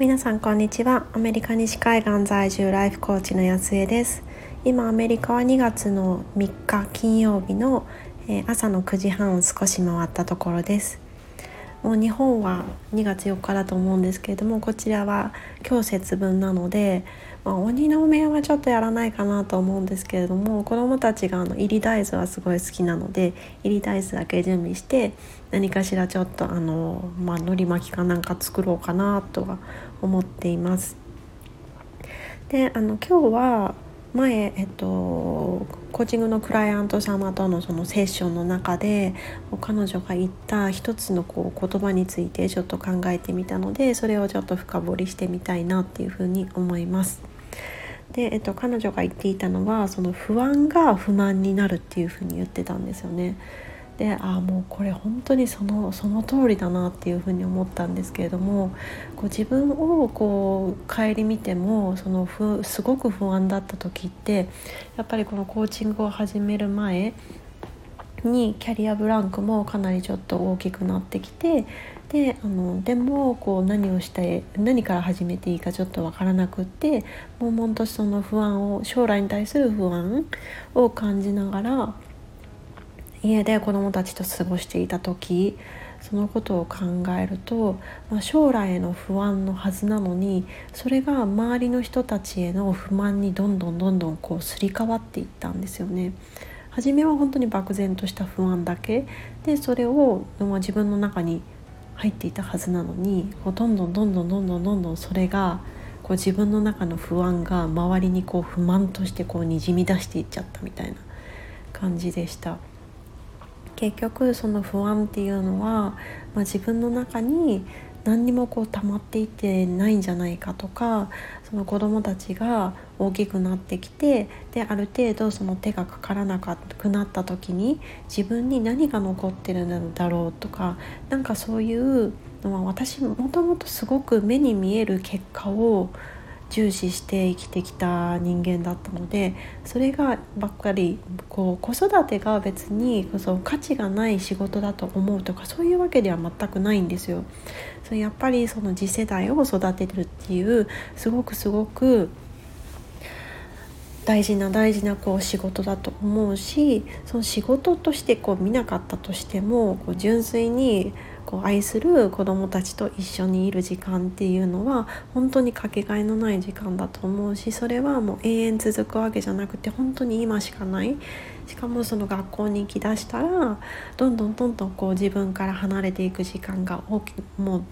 皆さんこんにちは。アメリカ西海岸在住ライフコーチの安江です。今アメリカは2月の3日金曜日の朝の9時半を少し回ったところです。もう日本は2月4日だと思うんですけれどもこちらは今日節分なので、まあ、鬼の目はちょっとやらないかなと思うんですけれども子どもたちがあの入り大豆はすごい好きなので入り大豆だけ準備して何かしらちょっとあの、まあ、海苔巻きかなんか作ろうかなとは思っています。であの今日は前、えっと、コーチングのクライアント様とのそのセッションの中で彼女が言った一つのこう言葉についてちょっと考えてみたのでそれをちょっと深掘りしてみたいなっていうふうに思います。で、えっと、彼女が言っていたのはその不安が不満になるっていうふうに言ってたんですよね。でああもうこれ本当にそのその通りだなっていうふうに思ったんですけれどもこう自分をこう顧みてもそのふすごく不安だった時ってやっぱりこのコーチングを始める前にキャリアブランクもかなりちょっと大きくなってきてであのでもこう何をして何から始めていいかちょっと分からなくって悶々とその不安を将来に対する不安を感じながら家で子どもたちと過ごしていた時そのことを考えると、まあ、将来への不安のはずなのにそれが周りの人たちへの不満にどんどんどんどんこうすり替わっていったんですよね。初めは本当に漠然とした不安だけでそれを、まあ、自分の中に入っていたはずなのにこうどんどんどんどんどんどんどんどんそれがこう自分の中の不安が周りにこう不満としてこうにじみ出していっちゃったみたいな感じでした。結局その不安っていうのは、まあ、自分の中に何にもこう溜まっていってないんじゃないかとかその子どもたちが大きくなってきてである程度その手がかからなくなった時に自分に何が残ってるんだろうとかなんかそういうのは私もともとすごく目に見える結果を重視して生きてきた人間だったのでそれがばっかりこう子育てが別にそ価値がない仕事だと思うとかそういうわけでは全くないんですよ。そやっぱりその次世代を育てるっていうすごくすごく大事な大事なこう仕事だと思うしその仕事としてこう見なかったとしてもこう純粋にこう愛する子どもたちと一緒にいる時間っていうのは本当にかけがえのない時間だと思うしそれはもう永遠続くわけじゃなくて本当に今しかない。しかもその学校に行きだしたらどんどんどんどんこう自分から離れていく時間が大きもう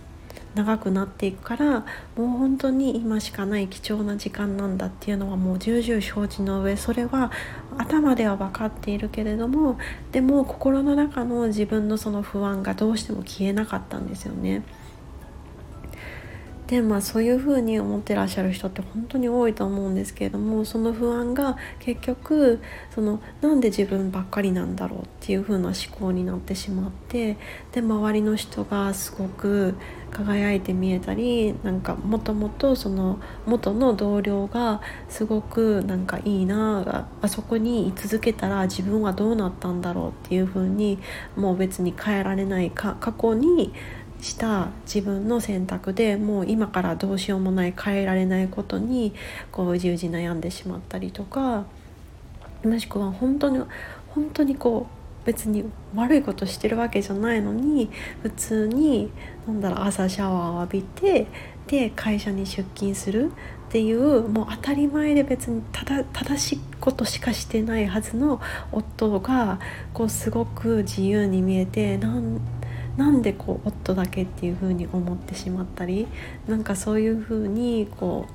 長くなっていくからもう本当に今しかない貴重な時間なんだっていうのはもう重々承知の上それは頭では分かっているけれどもでも心の中の自分のその不安がどうしても消えなかったんですよね。でまあそういうふうに思ってらっしゃる人って本当に多いと思うんですけれどもその不安が結局そのなんで自分ばっかりなんだろうっていうふうな思考になってしまってで周りの人がすごく輝いて見えたりなんかもともとその元の同僚がすごくなんかいいなあそこに居続けたら自分はどうなったんだろうっていうふうにもう別に変えられないか過去にした自分の選択でもう今からどうしようもない変えられないことにこう十字悩んでしまったりとかもしくは本当に本当にこう別に悪いことしてるわけじゃないのに普通になんだろう朝シャワーを浴びてで会社に出勤するっていうもう当たり前で別にただ正しいことしかしてないはずの夫がこうすごく自由に見えてなんなんでこう夫だけっていう風に思ってしまったりなんかそういう風にこう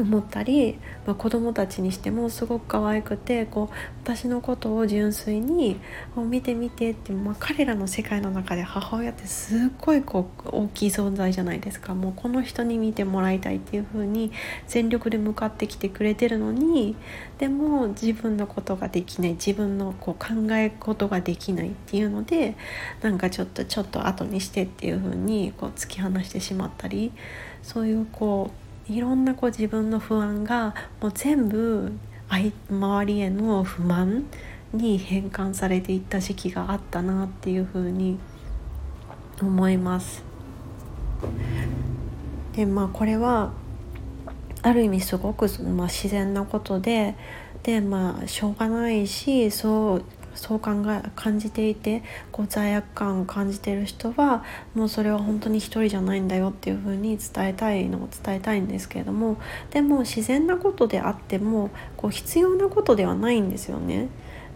思ったり、まあ、子供たちにしてもすごく可愛くてこう私のことを純粋に「見て見て」って、まあ、彼らの世界の中で母親ってすっごいこう大きい存在じゃないですか。もうこの人に見てもらいたいっていう風に全力で向かってきてくれてるのにでも自分のことができない自分のこう考えことができないっていうのでなんかちょっとちょっと後にしてっていう風にこう突き放してしまったりそういうこういろんなこう自分の不安がもう全部周りへの不満に変換されていった時期があったなっていうふうに思います。でまあこれはある意味すごく、まあ、自然なことででまあしょうがないしそうそう考え感じていてこう罪悪感を感じている人はもうそれは本当に一人じゃないんだよっていうふうに伝えたいのを伝えたいんですけれどもでも自然なことであってもこう必要なことではないんですよね。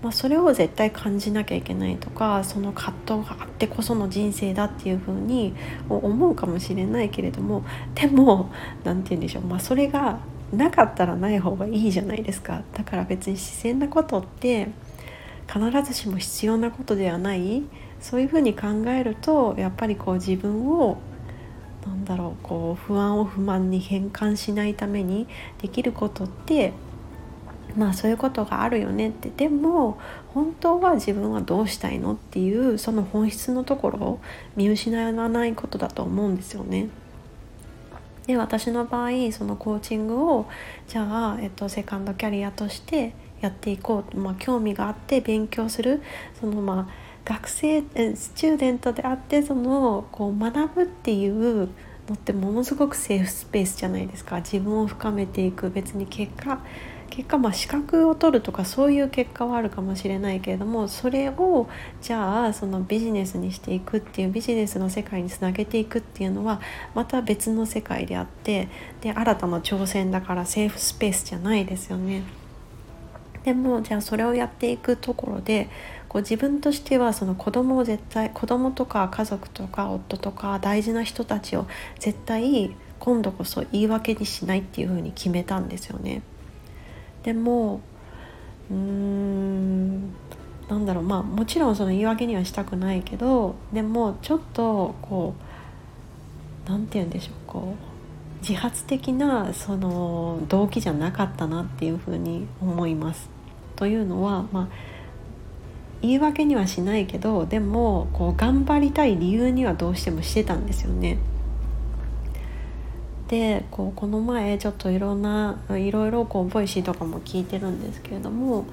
まあ、それを絶対感じなきゃいけないとかその葛藤があってこその人生だっていうふうに思うかもしれないけれどもでも何て言うんでしょう、まあ、それがなかったらない方がいいじゃないですかだから別に自然なことって必ずしも必要なことではないそういうふうに考えるとやっぱりこう自分をなんだろうこう不安を不満に変換しないためにできることってまあそういうことがあるよねってでも本当は自分はどうしたいのっていうその本質のところを見失わないことだと思うんですよね。で私の場合そのコーチングをじゃあ、えっと、セカンドキャリアとしてやっていこう、まあ、興味があって勉強するそのまあ学生スチューデントであってそのこう学ぶっていうのってものすごくセーフスペースじゃないですか自分を深めていく別に結果結果まあ資格を取るとかそういう結果はあるかもしれないけれどもそれをじゃあそのビジネスにしていくっていうビジネスの世界につなげていくっていうのはまた別の世界であってで新たな挑戦だからセーフスペースじゃないですよね。でもじゃあそれをやっていくところでこう自分としてはその子供を絶対子供とか家族とか夫とか大事な人たちを絶対今度こそ言い訳にしないっていうふうに決めたんですよね。でもうーんなんだろうまあもちろんその言い訳にはしたくないけどでもちょっとこう何て言うんでしょうこう自発的なその動機じゃなかったなっていうふうに思います。というのは、まあ、言い訳にはしないけどでもこう頑張りたい理由にはどうしてもしてたんですよね。でこうこの前ちょっといろんないろいろこう Voicy とかも聞いてるんですけれども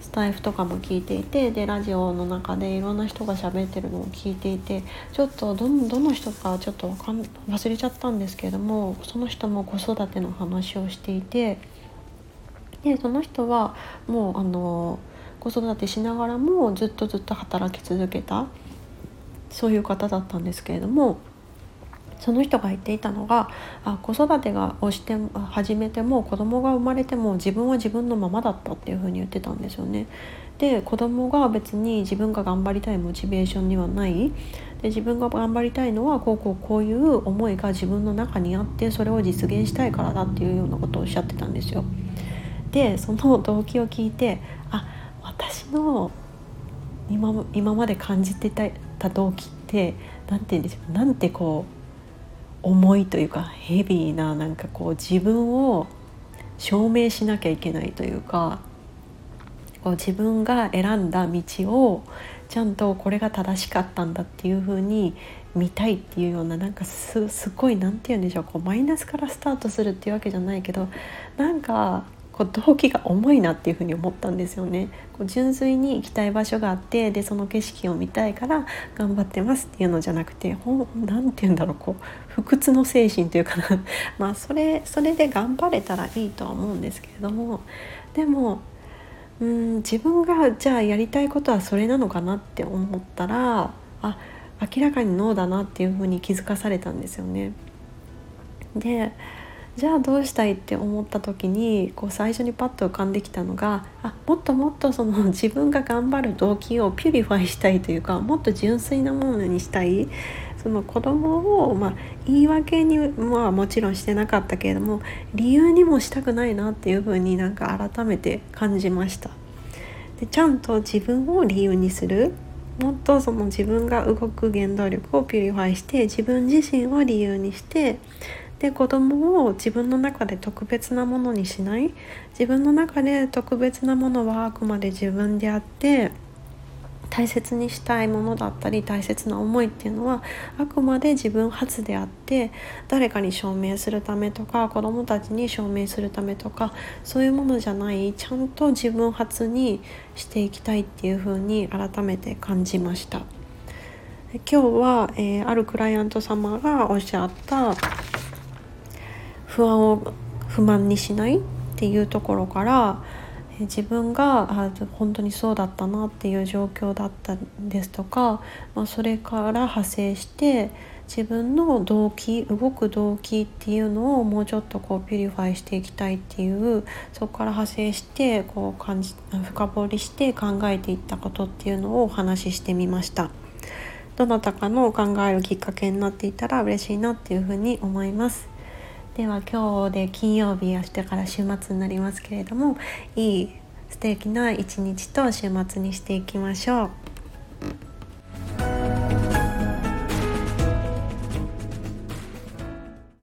スタエフとかも聞いていてでラジオの中でいろんな人が喋ってるのを聞いていてちょっとどどの人かちょっと忘れちゃったんですけれどもその人も子育ての話をしていてでその人はもうあの子育てしながらもずっとずっと働き続けたそういう方だったんですけれどもその人が言っていたのがあ子育てがをして始めても子供が生まれても自分は自分のままだったっていうふうに言ってたんですよね。で子供が別に自分が頑張りたいモチベーションにはないで自分が頑張りたいのはこうこうこういう思いが自分の中にあってそれを実現したいからだっていうようなことをおっしゃってたんですよ。でその動機を聞いてあ私の今今まで感じてた動機って何て言うんでしょうなんてこう重いというかヘビーななんかこう自分を証明しなきゃいけないというかこう自分が選んだ道をちゃんとこれが正しかったんだっていう風に見たいっていうようななんかすすごい何て言うんでしょうこうマイナスからスタートするっていうわけじゃないけどなんかこう動機が重いなっていうふうに思ったんですよね。こう純粋に行きたい場所があってでその景色を見たいから頑張ってますっていうのじゃなくて何て言うんだろうこう不屈の精神というかな まあそれそれで頑張れたらいいとは思うんですけれどもでもうん自分がじゃあやりたいことはそれなのかなって思ったらあ明らかにノーだなっていうふうに気づかされたんですよね。でじゃあどうしたいって思った時にこう最初にパッと浮かんできたのがあもっともっとその 自分が頑張る動機を purify したいというかもっと純粋なものにしたいその子供をまあ言い訳にはもちろんしてなかったけれども理由にもしたくないなっていうふうになんか改めて感じました。でちゃんと自分を理由にするもっとその自分が動く原動力を purify して自分自身を理由にしてで子供を自分の中で特別なものにしない？自分の中で特別なものはあくまで自分であって大切にしたいものだったり大切な思いっていうのはあくまで自分発であって誰かに証明するためとか子どもたちに証明するためとかそういうものじゃないちゃんと自分発にしていきたいっていうふうに改めて感じました。今日は、えー、あるクライアント様がおっしゃった不安を不満にしないっていうところから自分があ本当にそうだったなっていう状況だったんですとか、まあ、それから派生して自分の動機動く動機っていうのをもうちょっとこう purify していきたいっていうそこから派生してこう感じ深掘りして考えていったことっていうのをお話ししてみました。どなたかの考えるきっかけになっていたら嬉しいなっていうふうに思います。では今日で金曜日明日から週末になりますけれどもいい素敵な一日と週末にしていきましょう。